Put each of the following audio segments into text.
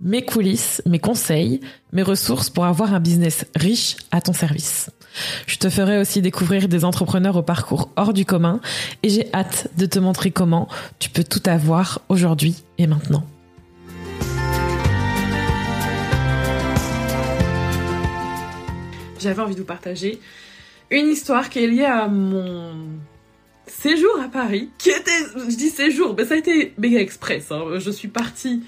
mes coulisses, mes conseils, mes ressources pour avoir un business riche à ton service. Je te ferai aussi découvrir des entrepreneurs au parcours hors du commun et j'ai hâte de te montrer comment tu peux tout avoir aujourd'hui et maintenant. J'avais envie de vous partager une histoire qui est liée à mon séjour à Paris, qui était, je dis séjour, mais ça a été méga express. Hein. Je suis partie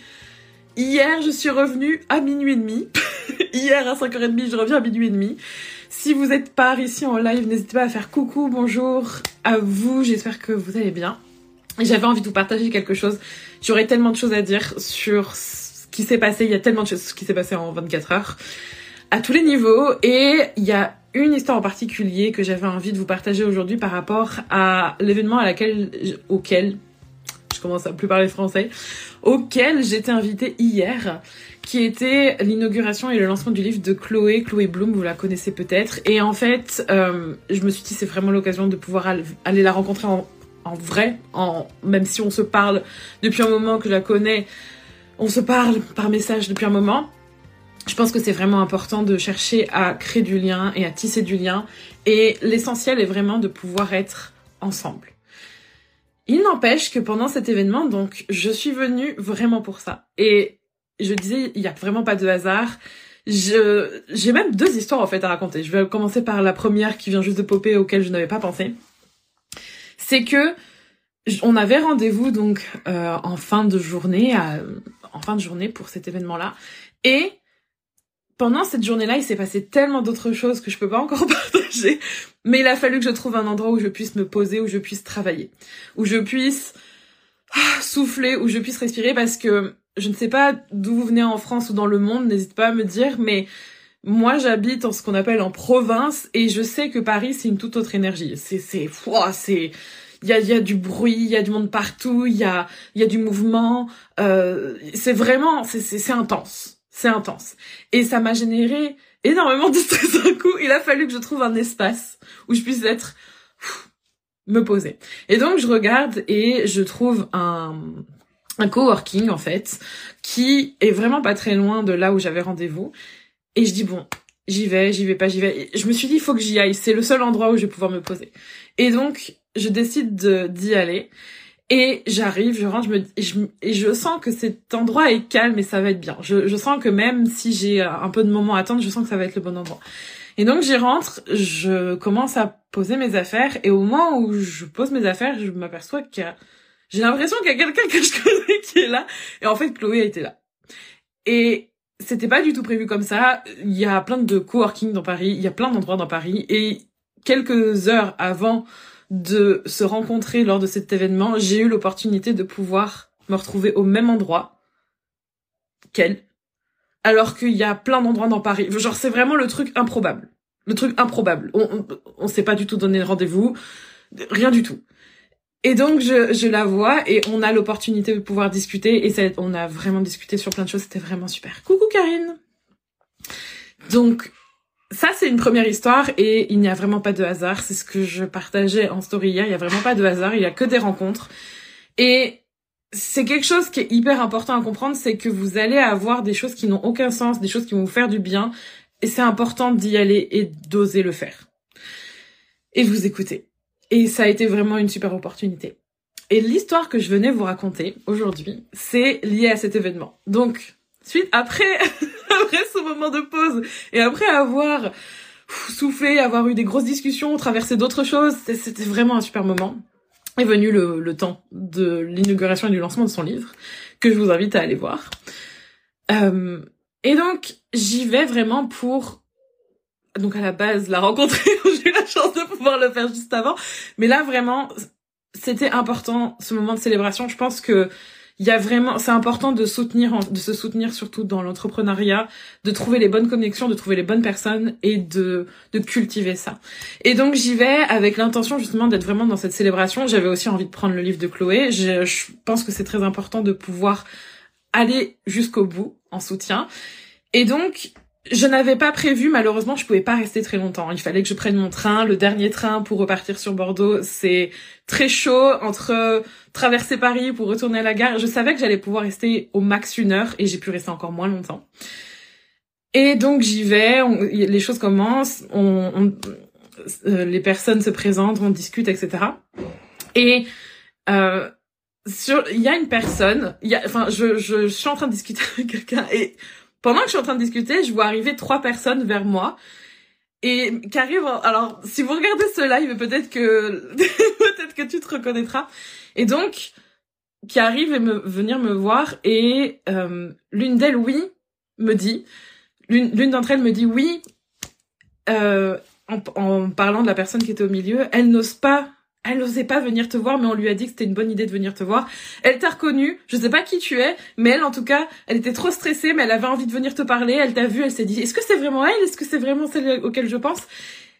hier, je suis revenue à minuit et demi. hier à 5h30, je reviens à minuit et demi. Si vous êtes par ici en live, n'hésitez pas à faire coucou, bonjour à vous. J'espère que vous allez bien. J'avais envie de vous partager quelque chose. J'aurais tellement de choses à dire sur ce qui s'est passé. Il y a tellement de choses qui s'est passé en 24 heures à tous les niveaux. Et il y a une histoire en particulier que j'avais envie de vous partager aujourd'hui par rapport à l'événement à laquelle, auquel, commence à plus parler français, auquel j'étais invitée hier qui était l'inauguration et le lancement du livre de Chloé, Chloé Bloom, vous la connaissez peut-être. Et en fait, euh, je me suis dit c'est vraiment l'occasion de pouvoir aller la rencontrer en, vrai, même si on se parle depuis un moment que je la connais, on se parle par message depuis un moment. Je pense que c'est vraiment important de chercher à créer du lien et à tisser du lien. Et l'essentiel est vraiment de pouvoir être ensemble. Il n'empêche que pendant cet événement, donc, je suis venue vraiment pour ça. Et je disais, il n'y a vraiment pas de hasard. Je, j'ai même deux histoires en fait à raconter. Je vais commencer par la première qui vient juste de popper auquel je n'avais pas pensé. C'est que on avait rendez-vous donc euh, en fin de journée, en fin de journée pour cet événement-là, et pendant cette journée-là, il s'est passé tellement d'autres choses que je peux pas encore partager, mais il a fallu que je trouve un endroit où je puisse me poser, où je puisse travailler, où je puisse ah, souffler, où je puisse respirer parce que je ne sais pas d'où vous venez en France ou dans le monde, n'hésite pas à me dire, mais moi j'habite en ce qu'on appelle en province et je sais que Paris c'est une toute autre énergie. C'est c'est c'est il y a, y a du bruit, il y a du monde partout, il y a y a du mouvement. Euh, c'est vraiment c'est c'est intense, c'est intense. Et ça m'a généré énormément de stress d'un coup. Il a fallu que je trouve un espace où je puisse être me poser. Et donc je regarde et je trouve un un coworking en fait, qui est vraiment pas très loin de là où j'avais rendez-vous. Et je dis bon, j'y vais, j'y vais pas, j'y vais. je me suis dit il faut que j'y aille, c'est le seul endroit où je vais pouvoir me poser. Et donc je décide d'y aller. Et j'arrive, je rentre, je me, et je, et je sens que cet endroit est calme et ça va être bien. Je, je sens que même si j'ai un peu de moments à attendre, je sens que ça va être le bon endroit. Et donc j'y rentre, je commence à poser mes affaires et au moment où je pose mes affaires, je m'aperçois qu'il y a j'ai l'impression qu'il y a quelqu'un que je connais qui est là. Et en fait, Chloé a été là. Et c'était pas du tout prévu comme ça. Il y a plein de coworking dans Paris, il y a plein d'endroits dans Paris. Et quelques heures avant de se rencontrer lors de cet événement, j'ai eu l'opportunité de pouvoir me retrouver au même endroit qu'elle. Alors qu'il y a plein d'endroits dans Paris. Genre, c'est vraiment le truc improbable. Le truc improbable. On, on, s'est pas du tout donné rendez-vous. Rien du tout. Et donc je, je la vois et on a l'opportunité de pouvoir discuter et ça, on a vraiment discuté sur plein de choses, c'était vraiment super. Coucou Karine. Donc ça c'est une première histoire et il n'y a vraiment pas de hasard, c'est ce que je partageais en story hier, il n'y a vraiment pas de hasard, il y a que des rencontres. Et c'est quelque chose qui est hyper important à comprendre, c'est que vous allez avoir des choses qui n'ont aucun sens, des choses qui vont vous faire du bien et c'est important d'y aller et d'oser le faire. Et vous écoutez. Et ça a été vraiment une super opportunité. Et l'histoire que je venais vous raconter aujourd'hui, c'est lié à cet événement. Donc, suite après, après ce moment de pause et après avoir soufflé, avoir eu des grosses discussions, traversé d'autres choses, c'était vraiment un super moment. Est venu le, temps de l'inauguration et du lancement de son livre, que je vous invite à aller voir. Euh, et donc, j'y vais vraiment pour donc à la base la rencontrer, j'ai eu la chance de pouvoir le faire juste avant. Mais là vraiment, c'était important ce moment de célébration. Je pense que il y a vraiment, c'est important de soutenir, de se soutenir surtout dans l'entrepreneuriat, de trouver les bonnes connexions, de trouver les bonnes personnes et de, de cultiver ça. Et donc j'y vais avec l'intention justement d'être vraiment dans cette célébration. J'avais aussi envie de prendre le livre de Chloé. Je, je pense que c'est très important de pouvoir aller jusqu'au bout en soutien. Et donc, je n'avais pas prévu, malheureusement, je pouvais pas rester très longtemps. Il fallait que je prenne mon train, le dernier train pour repartir sur Bordeaux. C'est très chaud entre traverser Paris pour retourner à la gare. Je savais que j'allais pouvoir rester au max une heure et j'ai pu rester encore moins longtemps. Et donc j'y vais, les choses commencent, euh, les personnes se présentent, on discute, etc. Et euh, sur, il y a une personne, y a, enfin, je, je, je suis en train de discuter avec quelqu'un et pendant que je suis en train de discuter, je vois arriver trois personnes vers moi et qui arrivent. Alors, si vous regardez ce live, peut-être que peut-être que tu te reconnaîtras. Et donc, qui arrivent et me venir me voir et euh, l'une d'elles, oui, me dit. L'une d'entre elles me dit oui. Euh, en, en parlant de la personne qui était au milieu, elle n'ose pas elle n'osait pas venir te voir, mais on lui a dit que c'était une bonne idée de venir te voir. Elle t'a reconnu, je sais pas qui tu es, mais elle, en tout cas, elle était trop stressée, mais elle avait envie de venir te parler, elle t'a vu, elle s'est dit, est-ce que c'est vraiment elle? Est-ce que c'est vraiment celle auquel je pense?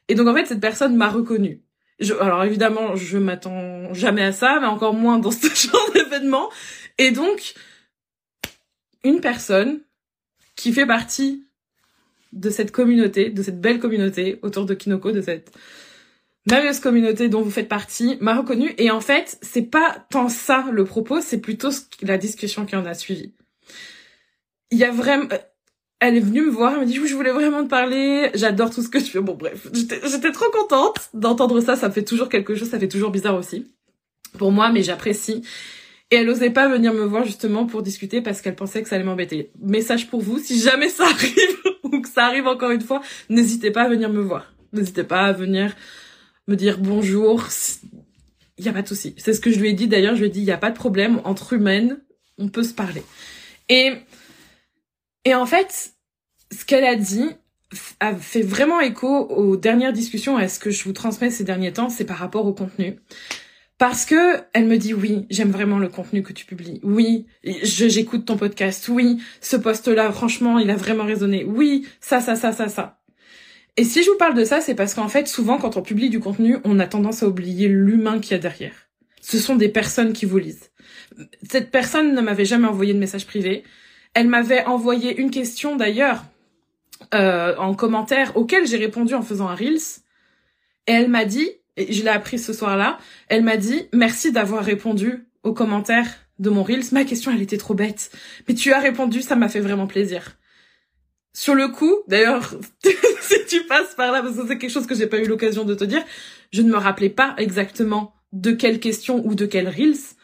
Et donc, en fait, cette personne m'a reconnue. Je, alors, évidemment, je m'attends jamais à ça, mais encore moins dans ce genre d'événement. Et donc, une personne qui fait partie de cette communauté, de cette belle communauté autour de Kinoko, de cette merveilleuse communauté dont vous faites partie m'a reconnu et en fait c'est pas tant ça le propos c'est plutôt la discussion qui en a suivi il y a vraiment euh, elle est venue me voir elle m'a dit je voulais vraiment te parler j'adore tout ce que tu fais bon bref j'étais trop contente d'entendre ça ça fait toujours quelque chose ça fait toujours bizarre aussi pour moi mais j'apprécie et elle osait pas venir me voir justement pour discuter parce qu'elle pensait que ça allait m'embêter. Message pour vous, si jamais ça arrive ou que ça arrive encore une fois, n'hésitez pas à venir me voir. N'hésitez pas à venir me dire bonjour. Il y a pas de souci. C'est ce que je lui ai dit d'ailleurs. Je lui ai dit il y a pas de problème entre humaines, on peut se parler. Et et en fait, ce qu'elle a dit a fait vraiment écho aux dernières discussions. est ce que je vous transmets ces derniers temps, c'est par rapport au contenu. Parce que elle me dit oui, j'aime vraiment le contenu que tu publies. Oui, j'écoute ton podcast. Oui, ce post-là, franchement, il a vraiment résonné. Oui, ça, ça, ça, ça, ça. Et si je vous parle de ça, c'est parce qu'en fait, souvent, quand on publie du contenu, on a tendance à oublier l'humain qu'il y a derrière. Ce sont des personnes qui vous lisent. Cette personne ne m'avait jamais envoyé de message privé. Elle m'avait envoyé une question d'ailleurs euh, en commentaire auquel j'ai répondu en faisant un reels. Et elle m'a dit, et je l'ai appris ce soir-là, elle m'a dit merci d'avoir répondu aux commentaires de mon reels. Ma question, elle était trop bête, mais tu as répondu, ça m'a fait vraiment plaisir. Sur le coup, d'ailleurs, si tu passes par là, parce que c'est quelque chose que j'ai pas eu l'occasion de te dire, je ne me rappelais pas exactement de quelle question ou de quel reels,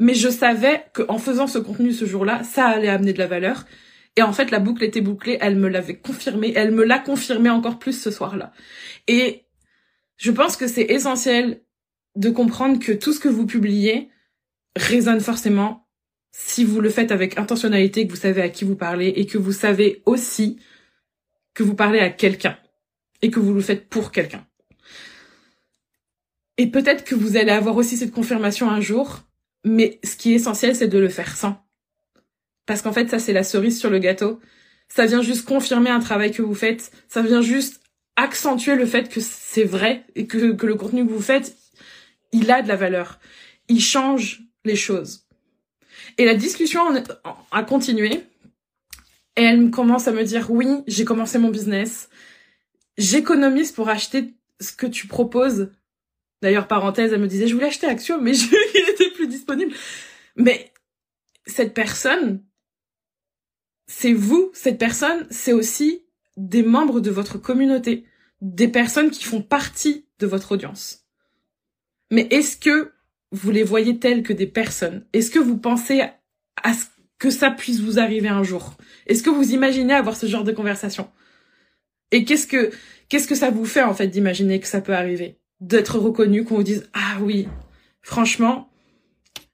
mais je savais qu'en faisant ce contenu ce jour-là, ça allait amener de la valeur. Et en fait, la boucle était bouclée, elle me l'avait confirmé, elle me l'a confirmé encore plus ce soir-là. Et je pense que c'est essentiel de comprendre que tout ce que vous publiez résonne forcément si vous le faites avec intentionnalité, que vous savez à qui vous parlez et que vous savez aussi que vous parlez à quelqu'un et que vous le faites pour quelqu'un. Et peut-être que vous allez avoir aussi cette confirmation un jour, mais ce qui est essentiel, c'est de le faire sans. Parce qu'en fait, ça, c'est la cerise sur le gâteau. Ça vient juste confirmer un travail que vous faites. Ça vient juste accentuer le fait que c'est vrai et que, le contenu que vous faites, il a de la valeur. Il change les choses. Et la discussion a continué. Et elle commence à me dire, oui, j'ai commencé mon business. J'économise pour acheter ce que tu proposes. D'ailleurs, parenthèse, elle me disait, je voulais acheter Action, mais je, il était plus disponible. Mais cette personne, c'est vous. Cette personne, c'est aussi des membres de votre communauté. Des personnes qui font partie de votre audience. Mais est-ce que vous les voyez telles que des personnes. Est-ce que vous pensez à ce que ça puisse vous arriver un jour? Est-ce que vous imaginez avoir ce genre de conversation? Et qu'est-ce que qu'est-ce que ça vous fait en fait d'imaginer que ça peut arriver? D'être reconnu, qu'on vous dise ah oui, franchement,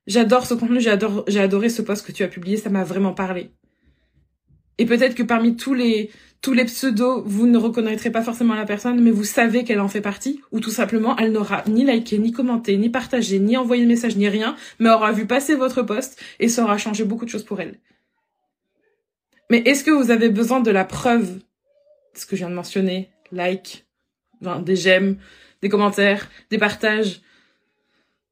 j'adore ce contenu, j'ai adoré ce post que tu as publié, ça m'a vraiment parlé. Et peut-être que parmi tous les tous les pseudos, vous ne reconnaîtrez pas forcément la personne, mais vous savez qu'elle en fait partie, ou tout simplement, elle n'aura ni liké, ni commenté, ni partagé, ni envoyé de message, ni rien, mais aura vu passer votre post et ça aura changé beaucoup de choses pour elle. Mais est-ce que vous avez besoin de la preuve? De ce que je viens de mentionner Like, des j'aime, des commentaires, des partages,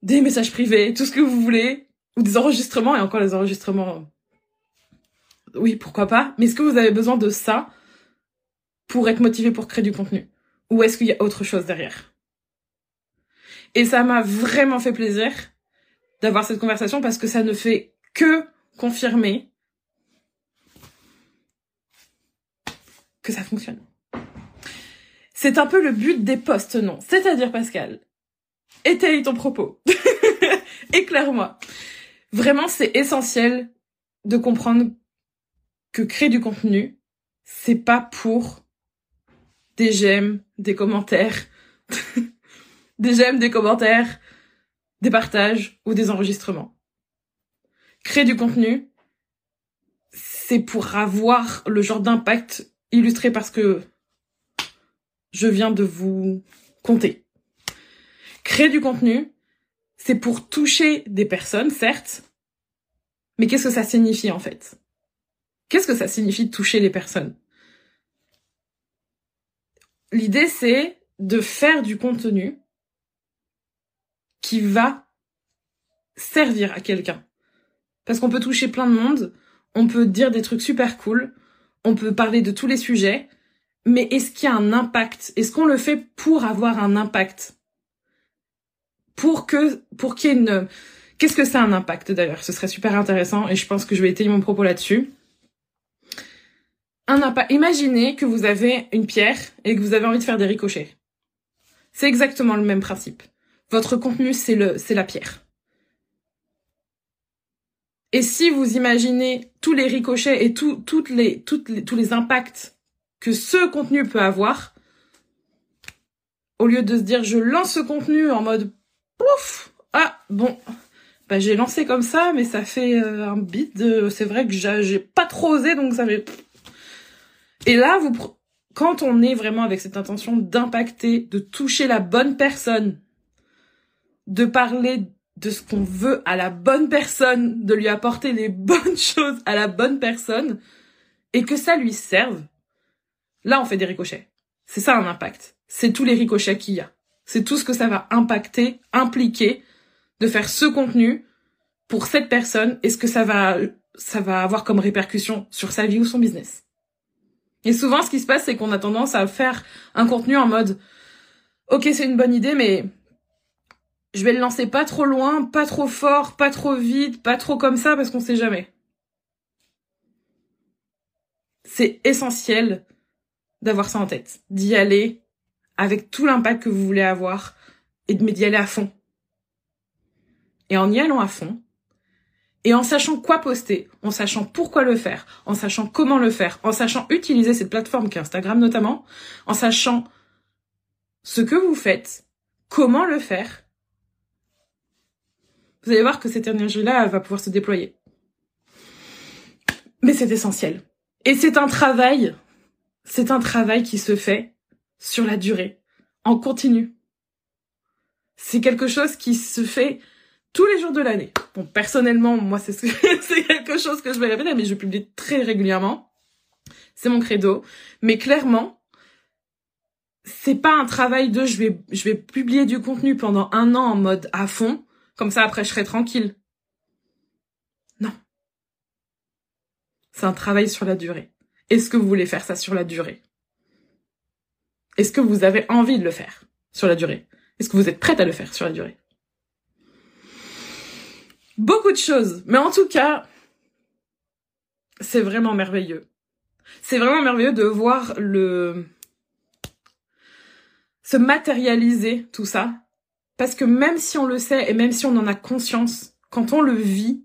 des messages privés, tout ce que vous voulez, ou des enregistrements, et encore les enregistrements, oui, pourquoi pas, mais est-ce que vous avez besoin de ça pour être motivé pour créer du contenu? Ou est-ce qu'il y a autre chose derrière? Et ça m'a vraiment fait plaisir d'avoir cette conversation parce que ça ne fait que confirmer que ça fonctionne. C'est un peu le but des posts, non C'est-à-dire, Pascal, étaye ton propos. Éclaire-moi. Vraiment, c'est essentiel de comprendre que créer du contenu, c'est pas pour des j'aime, des commentaires, des j'aime, des commentaires, des partages ou des enregistrements. Créer du contenu, c'est pour avoir le genre d'impact illustré parce que je viens de vous compter. Créer du contenu, c'est pour toucher des personnes, certes, mais qu'est-ce que ça signifie en fait? Qu'est-ce que ça signifie toucher les personnes? L'idée, c'est de faire du contenu qui va servir à quelqu'un. Parce qu'on peut toucher plein de monde, on peut dire des trucs super cool, on peut parler de tous les sujets, mais est-ce qu'il y a un impact? Est-ce qu'on le fait pour avoir un impact? Pour que, pour qu'il y ait une, qu'est-ce que c'est un impact d'ailleurs? Ce serait super intéressant et je pense que je vais étayer mon propos là-dessus. Un impact. Imaginez que vous avez une pierre et que vous avez envie de faire des ricochets. C'est exactement le même principe. Votre contenu, c'est la pierre. Et si vous imaginez tous les ricochets et tous les impacts que ce contenu peut avoir, au lieu de se dire je lance ce contenu en mode pouf, ah bon, bah j'ai lancé comme ça, mais ça fait euh, un bit de, c'est vrai que j'ai pas trop osé, donc ça fait. Et là, vous, quand on est vraiment avec cette intention d'impacter, de toucher la bonne personne, de parler de ce qu'on veut à la bonne personne, de lui apporter les bonnes choses à la bonne personne, et que ça lui serve, Là, on fait des ricochets. C'est ça un impact. C'est tous les ricochets qu'il y a. C'est tout ce que ça va impacter, impliquer de faire ce contenu pour cette personne et ce que ça va, ça va avoir comme répercussion sur sa vie ou son business. Et souvent, ce qui se passe, c'est qu'on a tendance à faire un contenu en mode, ok, c'est une bonne idée, mais je vais le lancer pas trop loin, pas trop fort, pas trop vite, pas trop comme ça, parce qu'on sait jamais. C'est essentiel d'avoir ça en tête, d'y aller avec tout l'impact que vous voulez avoir et d'y aller à fond. Et en y allant à fond, et en sachant quoi poster, en sachant pourquoi le faire, en sachant comment le faire, en sachant utiliser cette plateforme qu'est Instagram notamment, en sachant ce que vous faites, comment le faire, vous allez voir que cette énergie-là va pouvoir se déployer. Mais c'est essentiel. Et c'est un travail c'est un travail qui se fait sur la durée, en continu. C'est quelque chose qui se fait tous les jours de l'année. Bon, personnellement, moi, c'est quelque chose que je vais répéter, mais je publie très régulièrement. C'est mon credo. Mais clairement, c'est pas un travail de je vais, je vais publier du contenu pendant un an en mode à fond. Comme ça, après, je serai tranquille. Non. C'est un travail sur la durée. Est-ce que vous voulez faire ça sur la durée? Est-ce que vous avez envie de le faire sur la durée? Est-ce que vous êtes prête à le faire sur la durée? Beaucoup de choses, mais en tout cas, c'est vraiment merveilleux. C'est vraiment merveilleux de voir le se matérialiser tout ça parce que même si on le sait et même si on en a conscience, quand on le vit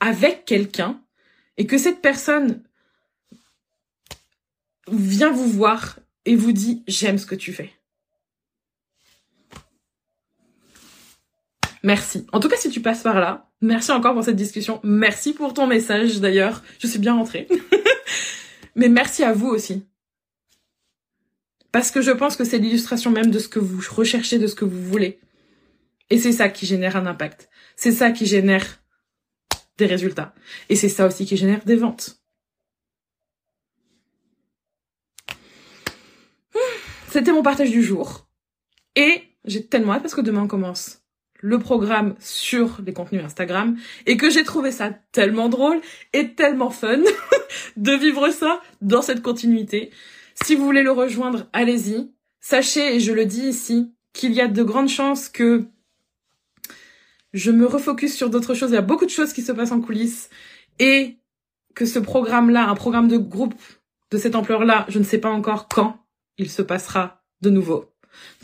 avec quelqu'un et que cette personne vient vous voir et vous dit j'aime ce que tu fais. Merci. En tout cas, si tu passes par là, merci encore pour cette discussion. Merci pour ton message d'ailleurs. Je suis bien rentrée. mais merci à vous aussi. Parce que je pense que c'est l'illustration même de ce que vous recherchez, de ce que vous voulez. Et c'est ça qui génère un impact. C'est ça qui génère des résultats. Et c'est ça aussi qui génère des ventes. C'était mon partage du jour. Et j'ai tellement hâte parce que demain on commence le programme sur les contenus Instagram et que j'ai trouvé ça tellement drôle et tellement fun de vivre ça dans cette continuité. Si vous voulez le rejoindre, allez-y. Sachez, et je le dis ici, qu'il y a de grandes chances que je me refocus sur d'autres choses. Il y a beaucoup de choses qui se passent en coulisses et que ce programme-là, un programme de groupe de cette ampleur-là, je ne sais pas encore quand il se passera de nouveau.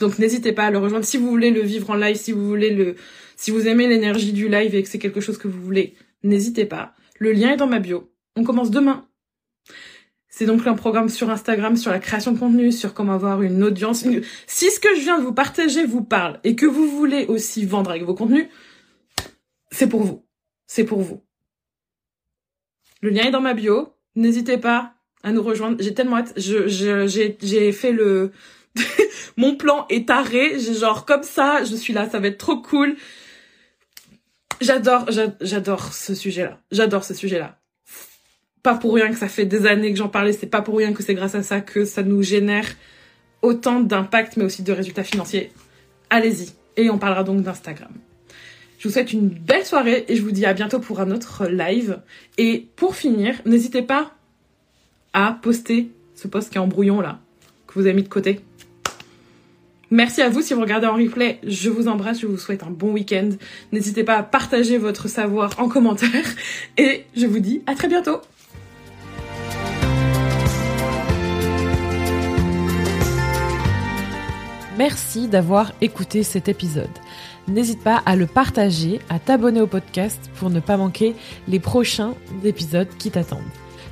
Donc n'hésitez pas à le rejoindre si vous voulez le vivre en live, si vous voulez le, si vous aimez l'énergie du live et que c'est quelque chose que vous voulez, n'hésitez pas. Le lien est dans ma bio. On commence demain. C'est donc un programme sur Instagram sur la création de contenu, sur comment avoir une audience. Si ce que je viens de vous partager vous parle et que vous voulez aussi vendre avec vos contenus, c'est pour vous. C'est pour vous. Le lien est dans ma bio. N'hésitez pas à nous rejoindre. J'ai tellement hâte. J'ai fait le, mon plan est taré, j'ai genre comme ça, je suis là, ça va être trop cool. J'adore, j'adore ce sujet-là. J'adore ce sujet-là. Pas pour rien que ça fait des années que j'en parlais, c'est pas pour rien que c'est grâce à ça que ça nous génère autant d'impact mais aussi de résultats financiers. Allez-y. Et on parlera donc d'Instagram. Je vous souhaite une belle soirée et je vous dis à bientôt pour un autre live. Et pour finir, n'hésitez pas à poster ce post qui est en brouillon là, que vous avez mis de côté. Merci à vous si vous regardez en replay. Je vous embrasse, je vous souhaite un bon week-end. N'hésitez pas à partager votre savoir en commentaire et je vous dis à très bientôt. Merci d'avoir écouté cet épisode. N'hésite pas à le partager, à t'abonner au podcast pour ne pas manquer les prochains épisodes qui t'attendent.